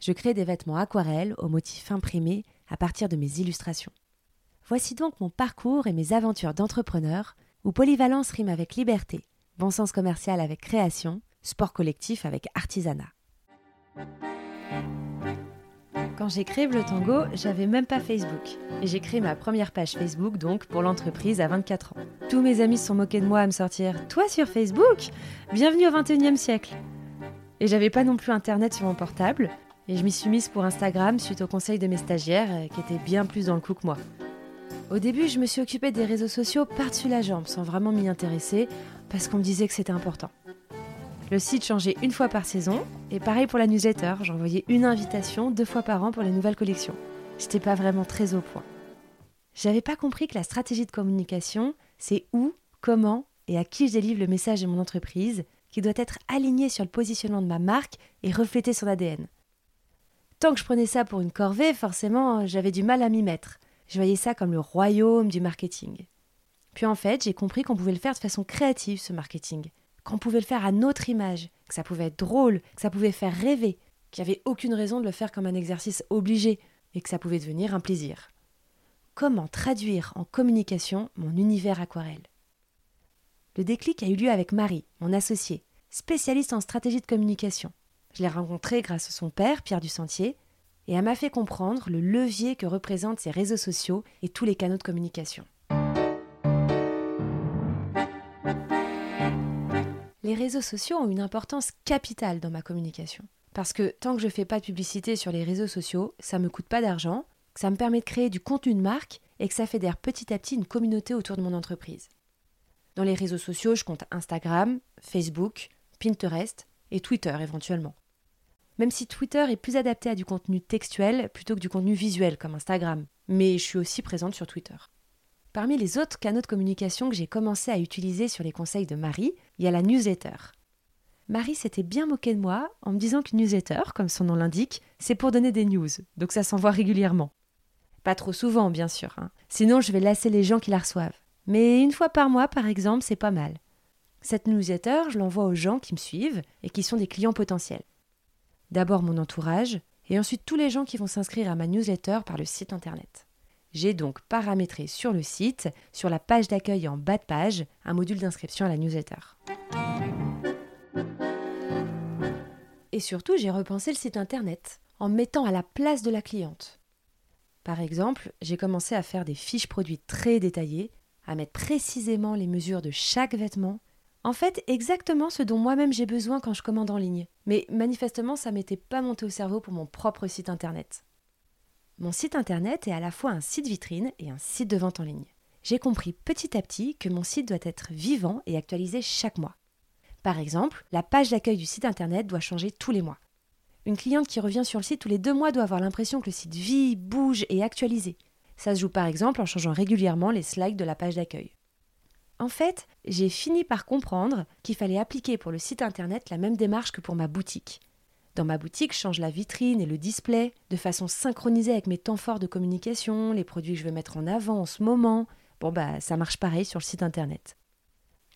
Je crée des vêtements aquarelles aux motifs imprimés à partir de mes illustrations. Voici donc mon parcours et mes aventures d'entrepreneur, où polyvalence rime avec liberté, bon sens commercial avec création, sport collectif avec artisanat. Quand j'ai créé Bleu Tango, j'avais même pas Facebook. Et j'ai créé ma première page Facebook donc pour l'entreprise à 24 ans. Tous mes amis se sont moqués de moi à me sortir Toi sur Facebook? Bienvenue au 21e siècle Et j'avais pas non plus internet sur mon portable, et je m'y suis mise pour Instagram suite au conseil de mes stagiaires euh, qui étaient bien plus dans le coup que moi. Au début, je me suis occupée des réseaux sociaux par-dessus la jambe, sans vraiment m'y intéresser, parce qu'on me disait que c'était important. Le site changeait une fois par saison, et pareil pour la newsletter, j'envoyais une invitation deux fois par an pour les nouvelles collections. J'étais pas vraiment très au point. J'avais pas compris que la stratégie de communication, c'est où, comment et à qui je délivre le message de mon entreprise, qui doit être aligné sur le positionnement de ma marque et refléter son ADN. Tant que je prenais ça pour une corvée, forcément, j'avais du mal à m'y mettre. Je voyais ça comme le royaume du marketing. Puis en fait, j'ai compris qu'on pouvait le faire de façon créative, ce marketing. Qu'on pouvait le faire à notre image, que ça pouvait être drôle, que ça pouvait faire rêver, qu'il n'y avait aucune raison de le faire comme un exercice obligé et que ça pouvait devenir un plaisir. Comment traduire en communication mon univers aquarelle? Le déclic a eu lieu avec Marie, mon associée, spécialiste en stratégie de communication. Je l'ai rencontrée grâce à son père, Pierre Dusentier, et elle m'a fait comprendre le levier que représentent ces réseaux sociaux et tous les canaux de communication. Les réseaux sociaux ont une importance capitale dans ma communication. Parce que tant que je ne fais pas de publicité sur les réseaux sociaux, ça ne me coûte pas d'argent, ça me permet de créer du contenu de marque et que ça fédère petit à petit une communauté autour de mon entreprise. Dans les réseaux sociaux, je compte Instagram, Facebook, Pinterest et Twitter éventuellement même si Twitter est plus adapté à du contenu textuel plutôt que du contenu visuel comme Instagram. Mais je suis aussi présente sur Twitter. Parmi les autres canaux de communication que j'ai commencé à utiliser sur les conseils de Marie, il y a la newsletter. Marie s'était bien moquée de moi en me disant qu'une newsletter, comme son nom l'indique, c'est pour donner des news, donc ça s'envoie régulièrement. Pas trop souvent, bien sûr, hein. sinon je vais lasser les gens qui la reçoivent. Mais une fois par mois, par exemple, c'est pas mal. Cette newsletter, je l'envoie aux gens qui me suivent et qui sont des clients potentiels. D'abord mon entourage, et ensuite tous les gens qui vont s'inscrire à ma newsletter par le site internet. J'ai donc paramétré sur le site, sur la page d'accueil en bas de page, un module d'inscription à la newsletter. Et surtout, j'ai repensé le site internet en mettant à la place de la cliente. Par exemple, j'ai commencé à faire des fiches produits très détaillées, à mettre précisément les mesures de chaque vêtement en fait, exactement ce dont moi-même j'ai besoin quand je commande en ligne. Mais manifestement, ça m'était pas monté au cerveau pour mon propre site internet. Mon site internet est à la fois un site vitrine et un site de vente en ligne. J'ai compris petit à petit que mon site doit être vivant et actualisé chaque mois. Par exemple, la page d'accueil du site internet doit changer tous les mois. Une cliente qui revient sur le site tous les deux mois doit avoir l'impression que le site vit, bouge et est actualisé. Ça se joue par exemple en changeant régulièrement les slides de la page d'accueil. En fait, j'ai fini par comprendre qu'il fallait appliquer pour le site internet la même démarche que pour ma boutique. Dans ma boutique, je change la vitrine et le display de façon synchronisée avec mes temps forts de communication, les produits que je veux mettre en avant en ce moment. Bon bah ça marche pareil sur le site internet.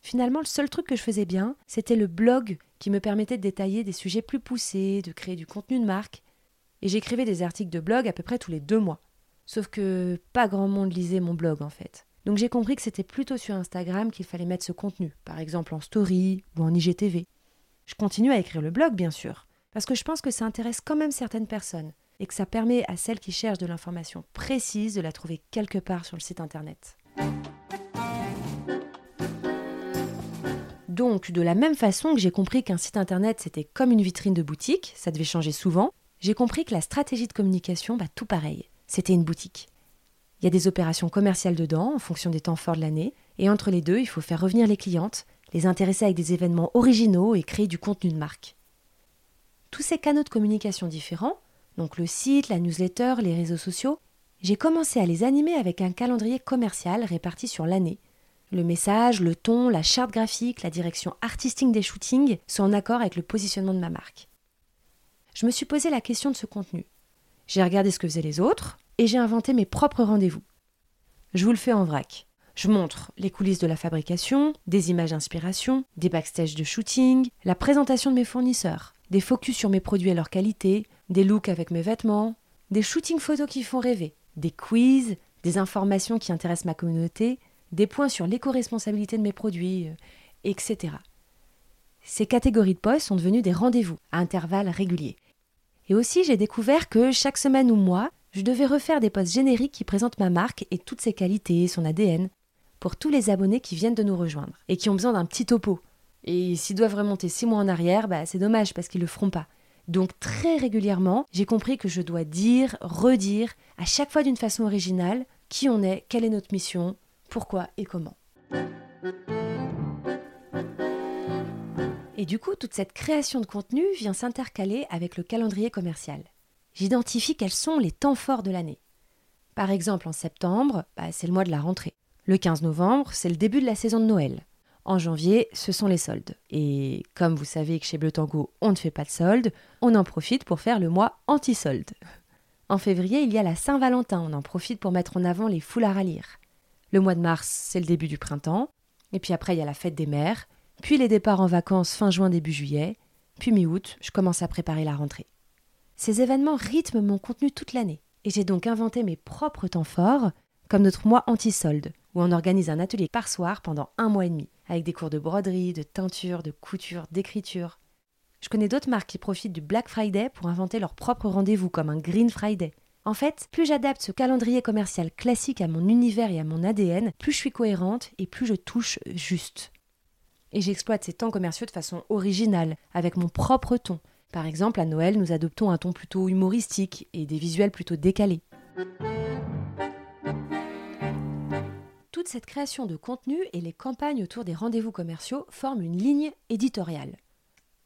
Finalement, le seul truc que je faisais bien, c'était le blog qui me permettait de détailler des sujets plus poussés, de créer du contenu de marque. Et j'écrivais des articles de blog à peu près tous les deux mois. Sauf que pas grand monde lisait mon blog en fait. Donc j'ai compris que c'était plutôt sur Instagram qu'il fallait mettre ce contenu, par exemple en story ou en IGTV. Je continue à écrire le blog, bien sûr, parce que je pense que ça intéresse quand même certaines personnes et que ça permet à celles qui cherchent de l'information précise de la trouver quelque part sur le site internet. Donc, de la même façon que j'ai compris qu'un site internet c'était comme une vitrine de boutique, ça devait changer souvent, j'ai compris que la stratégie de communication, bah tout pareil, c'était une boutique. Il y a des opérations commerciales dedans, en fonction des temps forts de l'année, et entre les deux, il faut faire revenir les clientes, les intéresser avec des événements originaux et créer du contenu de marque. Tous ces canaux de communication différents, donc le site, la newsletter, les réseaux sociaux, j'ai commencé à les animer avec un calendrier commercial réparti sur l'année. Le message, le ton, la charte graphique, la direction artistique des shootings sont en accord avec le positionnement de ma marque. Je me suis posé la question de ce contenu. J'ai regardé ce que faisaient les autres et j'ai inventé mes propres rendez-vous. Je vous le fais en vrac. Je montre les coulisses de la fabrication, des images d'inspiration, des backstage de shooting, la présentation de mes fournisseurs, des focus sur mes produits et leur qualité, des looks avec mes vêtements, des shootings photos qui font rêver, des quiz, des informations qui intéressent ma communauté, des points sur l'éco-responsabilité de mes produits, euh, etc. Ces catégories de posts sont devenues des rendez-vous à intervalles réguliers. Et aussi, j'ai découvert que chaque semaine ou mois, je devais refaire des posts génériques qui présentent ma marque et toutes ses qualités, son ADN, pour tous les abonnés qui viennent de nous rejoindre et qui ont besoin d'un petit topo. Et s'ils doivent remonter six mois en arrière, bah, c'est dommage parce qu'ils le feront pas. Donc très régulièrement, j'ai compris que je dois dire, redire, à chaque fois d'une façon originale, qui on est, quelle est notre mission, pourquoi et comment. Et du coup, toute cette création de contenu vient s'intercaler avec le calendrier commercial. J'identifie quels sont les temps forts de l'année. Par exemple, en septembre, bah, c'est le mois de la rentrée. Le 15 novembre, c'est le début de la saison de Noël. En janvier, ce sont les soldes. Et comme vous savez que chez Bleu Tango, on ne fait pas de soldes, on en profite pour faire le mois anti-soldes. En février, il y a la Saint-Valentin, on en profite pour mettre en avant les foulards à lire. Le mois de mars, c'est le début du printemps, et puis après, il y a la fête des mères, puis les départs en vacances fin juin, début juillet, puis mi-août, je commence à préparer la rentrée. Ces événements rythment mon contenu toute l'année, et j'ai donc inventé mes propres temps forts, comme notre mois anti-soldes, où on organise un atelier par soir pendant un mois et demi avec des cours de broderie, de teinture, de couture, d'écriture. Je connais d'autres marques qui profitent du Black Friday pour inventer leur propre rendez-vous comme un Green Friday. En fait, plus j'adapte ce calendrier commercial classique à mon univers et à mon ADN, plus je suis cohérente et plus je touche juste. Et j'exploite ces temps commerciaux de façon originale, avec mon propre ton. Par exemple, à Noël, nous adoptons un ton plutôt humoristique et des visuels plutôt décalés. toute cette création de contenu et les campagnes autour des rendez-vous commerciaux forment une ligne éditoriale.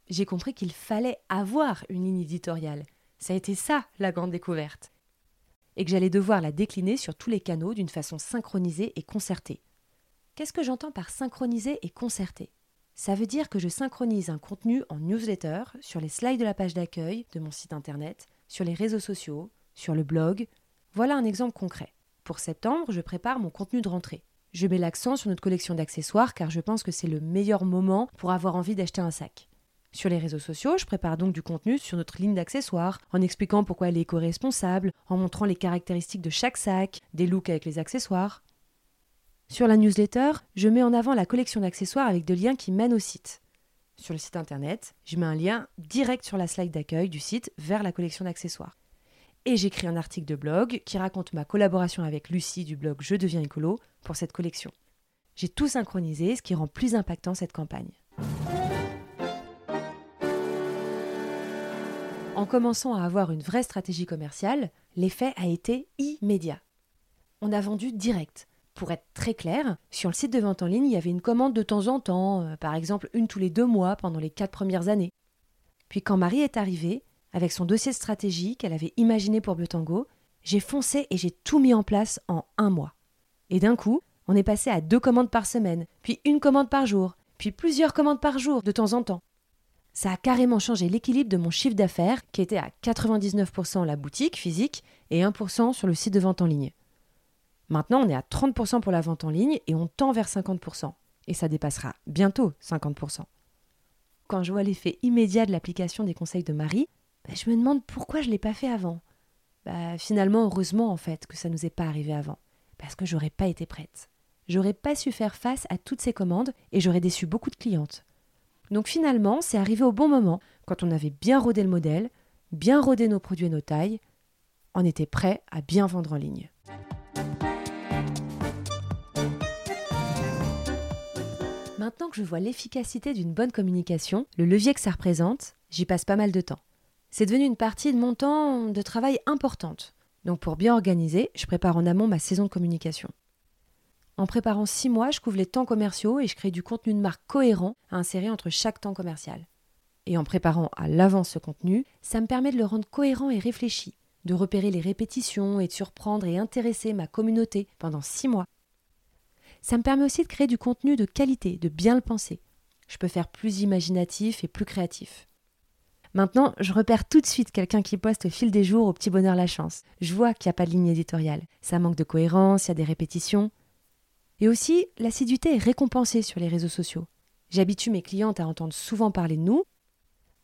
J'ai compris qu'il fallait avoir une ligne éditoriale. Ça a été ça la grande découverte. Et que j'allais devoir la décliner sur tous les canaux d'une façon synchronisée et concertée. Qu'est-ce que j'entends par synchroniser et concerter? Ça veut dire que je synchronise un contenu en newsletter sur les slides de la page d'accueil de mon site internet, sur les réseaux sociaux, sur le blog. Voilà un exemple concret. Pour septembre, je prépare mon contenu de rentrée. Je mets l'accent sur notre collection d'accessoires car je pense que c'est le meilleur moment pour avoir envie d'acheter un sac. Sur les réseaux sociaux, je prépare donc du contenu sur notre ligne d'accessoires, en expliquant pourquoi elle est éco-responsable, en montrant les caractéristiques de chaque sac, des looks avec les accessoires. Sur la newsletter, je mets en avant la collection d'accessoires avec des liens qui mènent au site. Sur le site internet, je mets un lien direct sur la slide d'accueil du site vers la collection d'accessoires et j'écris un article de blog qui raconte ma collaboration avec Lucie du blog Je deviens écolo pour cette collection. J'ai tout synchronisé, ce qui rend plus impactant cette campagne. En commençant à avoir une vraie stratégie commerciale, l'effet a été immédiat. On a vendu direct. Pour être très clair, sur le site de vente en ligne, il y avait une commande de temps en temps, euh, par exemple une tous les deux mois pendant les quatre premières années. Puis quand Marie est arrivée, avec son dossier stratégie qu'elle avait imaginé pour Bleu j'ai foncé et j'ai tout mis en place en un mois. Et d'un coup, on est passé à deux commandes par semaine, puis une commande par jour, puis plusieurs commandes par jour de temps en temps. Ça a carrément changé l'équilibre de mon chiffre d'affaires qui était à 99% la boutique physique et 1% sur le site de vente en ligne. Maintenant, on est à 30% pour la vente en ligne et on tend vers 50%. Et ça dépassera bientôt 50%. Quand je vois l'effet immédiat de l'application des conseils de Marie, bah, je me demande pourquoi je ne l'ai pas fait avant. Bah, finalement, heureusement en fait que ça ne nous est pas arrivé avant, parce que j'aurais pas été prête. J'aurais pas su faire face à toutes ces commandes et j'aurais déçu beaucoup de clientes. Donc finalement, c'est arrivé au bon moment, quand on avait bien rodé le modèle, bien rodé nos produits et nos tailles, on était prêt à bien vendre en ligne. Maintenant que je vois l'efficacité d'une bonne communication, le levier que ça représente, j'y passe pas mal de temps. C'est devenu une partie de mon temps de travail importante. Donc pour bien organiser, je prépare en amont ma saison de communication. En préparant six mois, je couvre les temps commerciaux et je crée du contenu de marque cohérent à insérer entre chaque temps commercial. Et en préparant à l'avance ce contenu, ça me permet de le rendre cohérent et réfléchi, de repérer les répétitions et de surprendre et intéresser ma communauté pendant six mois. Ça me permet aussi de créer du contenu de qualité, de bien le penser. Je peux faire plus imaginatif et plus créatif. Maintenant, je repère tout de suite quelqu'un qui poste au fil des jours au petit bonheur la chance. Je vois qu'il n'y a pas de ligne éditoriale. Ça manque de cohérence, il y a des répétitions. Et aussi, l'assiduité est récompensée sur les réseaux sociaux. J'habitue mes clientes à entendre souvent parler de nous.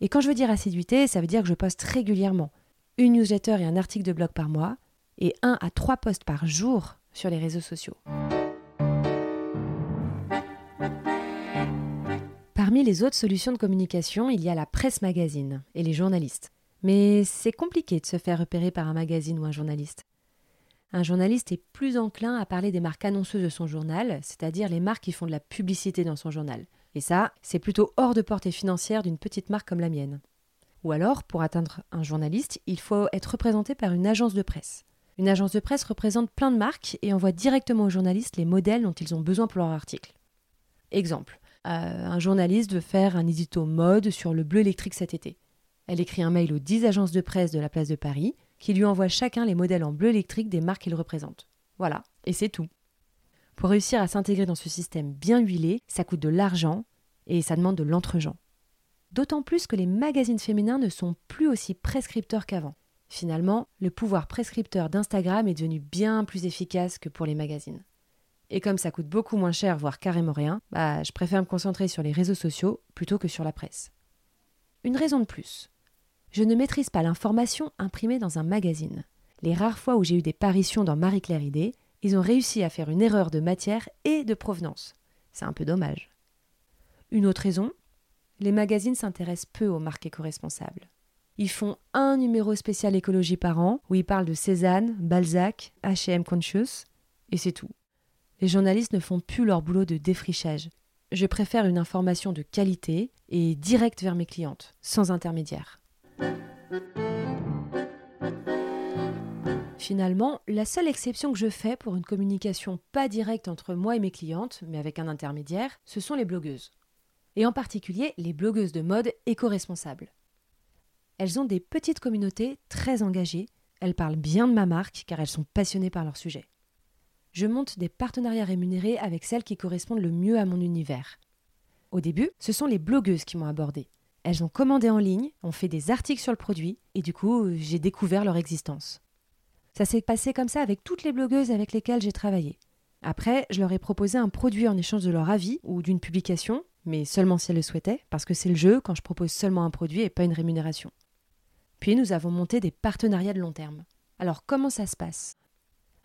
Et quand je veux dire assiduité, ça veut dire que je poste régulièrement. Une newsletter et un article de blog par mois, et un à trois posts par jour sur les réseaux sociaux. Parmi les autres solutions de communication, il y a la presse magazine et les journalistes. Mais c'est compliqué de se faire repérer par un magazine ou un journaliste. Un journaliste est plus enclin à parler des marques annonceuses de son journal, c'est-à-dire les marques qui font de la publicité dans son journal. Et ça, c'est plutôt hors de portée financière d'une petite marque comme la mienne. Ou alors, pour atteindre un journaliste, il faut être représenté par une agence de presse. Une agence de presse représente plein de marques et envoie directement aux journalistes les modèles dont ils ont besoin pour leur article. Exemple, un journaliste veut faire un édito mode sur le bleu électrique cet été. Elle écrit un mail aux 10 agences de presse de la place de Paris qui lui envoient chacun les modèles en bleu électrique des marques qu'il représente. Voilà, et c'est tout. Pour réussir à s'intégrer dans ce système bien huilé, ça coûte de l'argent et ça demande de l'entregent. D'autant plus que les magazines féminins ne sont plus aussi prescripteurs qu'avant. Finalement, le pouvoir prescripteur d'Instagram est devenu bien plus efficace que pour les magazines. Et comme ça coûte beaucoup moins cher, voire carrément rien, bah, je préfère me concentrer sur les réseaux sociaux plutôt que sur la presse. Une raison de plus. Je ne maîtrise pas l'information imprimée dans un magazine. Les rares fois où j'ai eu des paritions dans Marie-Claire Idée, ils ont réussi à faire une erreur de matière et de provenance. C'est un peu dommage. Une autre raison, les magazines s'intéressent peu aux marques éco-responsables. Ils font un numéro spécial écologie par an où ils parlent de Cézanne, Balzac, HM Conscious, et c'est tout. Les journalistes ne font plus leur boulot de défrichage. Je préfère une information de qualité et directe vers mes clientes, sans intermédiaire. Finalement, la seule exception que je fais pour une communication pas directe entre moi et mes clientes, mais avec un intermédiaire, ce sont les blogueuses. Et en particulier les blogueuses de mode éco-responsables. Elles ont des petites communautés très engagées, elles parlent bien de ma marque car elles sont passionnées par leur sujet je monte des partenariats rémunérés avec celles qui correspondent le mieux à mon univers. Au début, ce sont les blogueuses qui m'ont abordé. Elles ont commandé en ligne, ont fait des articles sur le produit, et du coup, j'ai découvert leur existence. Ça s'est passé comme ça avec toutes les blogueuses avec lesquelles j'ai travaillé. Après, je leur ai proposé un produit en échange de leur avis ou d'une publication, mais seulement si elles le souhaitaient, parce que c'est le jeu quand je propose seulement un produit et pas une rémunération. Puis nous avons monté des partenariats de long terme. Alors comment ça se passe?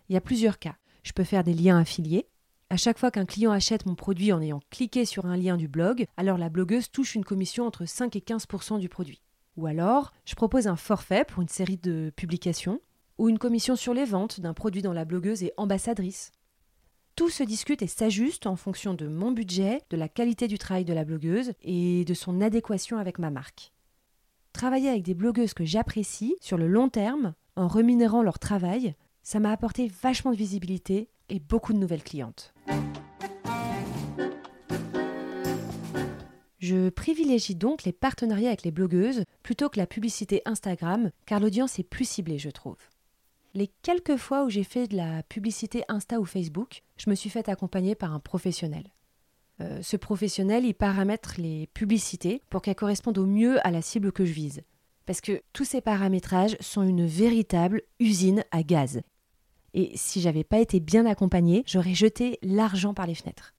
Il y a plusieurs cas. Je peux faire des liens affiliés. À chaque fois qu'un client achète mon produit en ayant cliqué sur un lien du blog, alors la blogueuse touche une commission entre 5 et 15% du produit. Ou alors, je propose un forfait pour une série de publications, ou une commission sur les ventes d'un produit dont la blogueuse est ambassadrice. Tout se discute et s'ajuste en fonction de mon budget, de la qualité du travail de la blogueuse et de son adéquation avec ma marque. Travailler avec des blogueuses que j'apprécie sur le long terme, en reminérant leur travail, ça m'a apporté vachement de visibilité et beaucoup de nouvelles clientes. Je privilégie donc les partenariats avec les blogueuses plutôt que la publicité Instagram, car l'audience est plus ciblée, je trouve. Les quelques fois où j'ai fait de la publicité Insta ou Facebook, je me suis fait accompagner par un professionnel. Euh, ce professionnel, il paramètre les publicités pour qu'elles correspondent au mieux à la cible que je vise. Parce que tous ces paramétrages sont une véritable usine à gaz. Et si j'avais pas été bien accompagnée, j'aurais jeté l'argent par les fenêtres.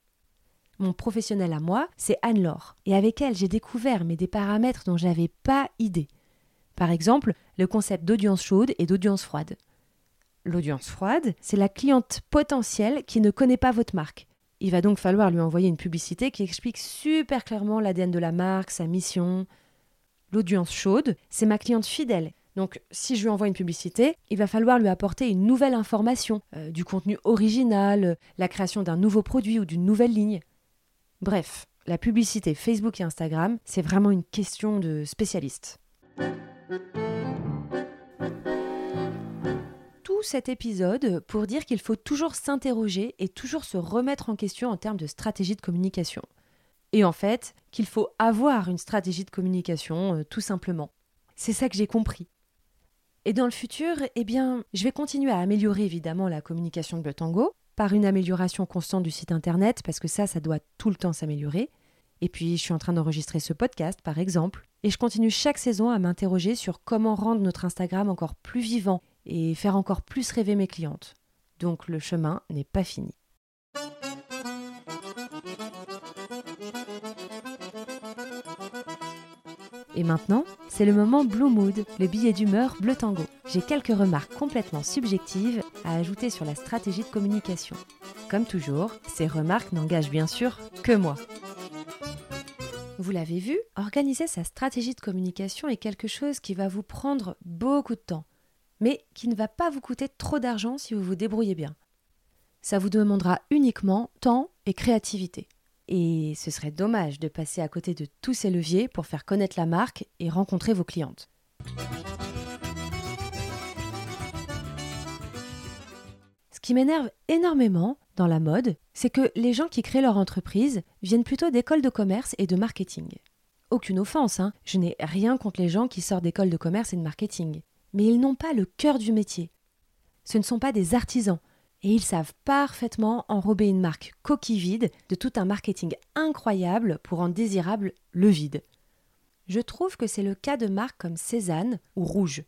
Mon professionnel à moi, c'est Anne-Laure. Et avec elle, j'ai découvert mais des paramètres dont j'avais pas idée. Par exemple, le concept d'audience chaude et d'audience froide. L'audience froide, c'est la cliente potentielle qui ne connaît pas votre marque. Il va donc falloir lui envoyer une publicité qui explique super clairement l'ADN de la marque, sa mission. L'audience chaude, c'est ma cliente fidèle donc, si je lui envoie une publicité, il va falloir lui apporter une nouvelle information, euh, du contenu original, la création d'un nouveau produit ou d'une nouvelle ligne. Bref, la publicité Facebook et Instagram, c'est vraiment une question de spécialiste. Tout cet épisode pour dire qu'il faut toujours s'interroger et toujours se remettre en question en termes de stratégie de communication. Et en fait, qu'il faut avoir une stratégie de communication, euh, tout simplement. C'est ça que j'ai compris. Et dans le futur, eh bien, je vais continuer à améliorer évidemment la communication de Tango par une amélioration constante du site internet, parce que ça, ça doit tout le temps s'améliorer. Et puis, je suis en train d'enregistrer ce podcast, par exemple, et je continue chaque saison à m'interroger sur comment rendre notre Instagram encore plus vivant et faire encore plus rêver mes clientes. Donc, le chemin n'est pas fini. Et maintenant, c'est le moment Blue Mood, le billet d'humeur bleu tango. J'ai quelques remarques complètement subjectives à ajouter sur la stratégie de communication. Comme toujours, ces remarques n'engagent bien sûr que moi. Vous l'avez vu, organiser sa stratégie de communication est quelque chose qui va vous prendre beaucoup de temps, mais qui ne va pas vous coûter trop d'argent si vous vous débrouillez bien. Ça vous demandera uniquement temps et créativité. Et ce serait dommage de passer à côté de tous ces leviers pour faire connaître la marque et rencontrer vos clientes. Ce qui m'énerve énormément dans la mode, c'est que les gens qui créent leur entreprise viennent plutôt d'écoles de commerce et de marketing. Aucune offense, hein, je n'ai rien contre les gens qui sortent d'écoles de commerce et de marketing. Mais ils n'ont pas le cœur du métier. Ce ne sont pas des artisans, et ils savent parfaitement enrober une marque coquille vide de tout un marketing incroyable pour rendre désirable le vide. Je trouve que c'est le cas de marques comme Cézanne ou Rouge.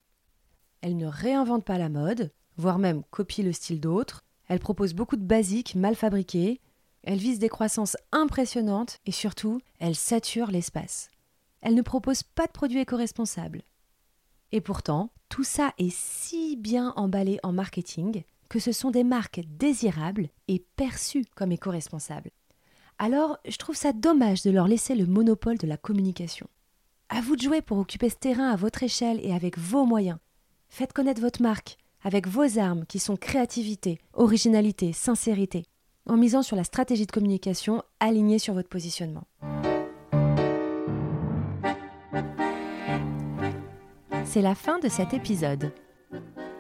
Elles ne réinventent pas la mode, voire même copient le style d'autres. Elles proposent beaucoup de basiques mal fabriqués. Elles visent des croissances impressionnantes et surtout, elles saturent l'espace. Elles ne proposent pas de produits éco-responsables. Et pourtant, tout ça est si bien emballé en marketing que ce sont des marques désirables et perçues comme éco-responsables. Alors, je trouve ça dommage de leur laisser le monopole de la communication. À vous de jouer pour occuper ce terrain à votre échelle et avec vos moyens. Faites connaître votre marque avec vos armes qui sont créativité, originalité, sincérité, en misant sur la stratégie de communication alignée sur votre positionnement. C'est la fin de cet épisode.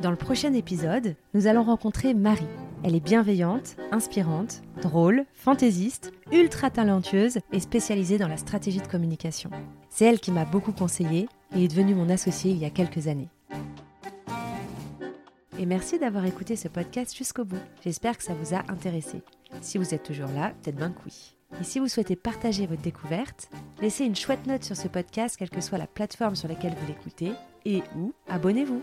Dans le prochain épisode, nous allons rencontrer Marie. Elle est bienveillante, inspirante, drôle, fantaisiste, ultra talentueuse et spécialisée dans la stratégie de communication. C'est elle qui m'a beaucoup conseillé et est devenue mon associée il y a quelques années. Et merci d'avoir écouté ce podcast jusqu'au bout. J'espère que ça vous a intéressé. Si vous êtes toujours là, peut-être bien que oui. Et si vous souhaitez partager votre découverte, laissez une chouette note sur ce podcast, quelle que soit la plateforme sur laquelle vous l'écoutez, et ou abonnez-vous.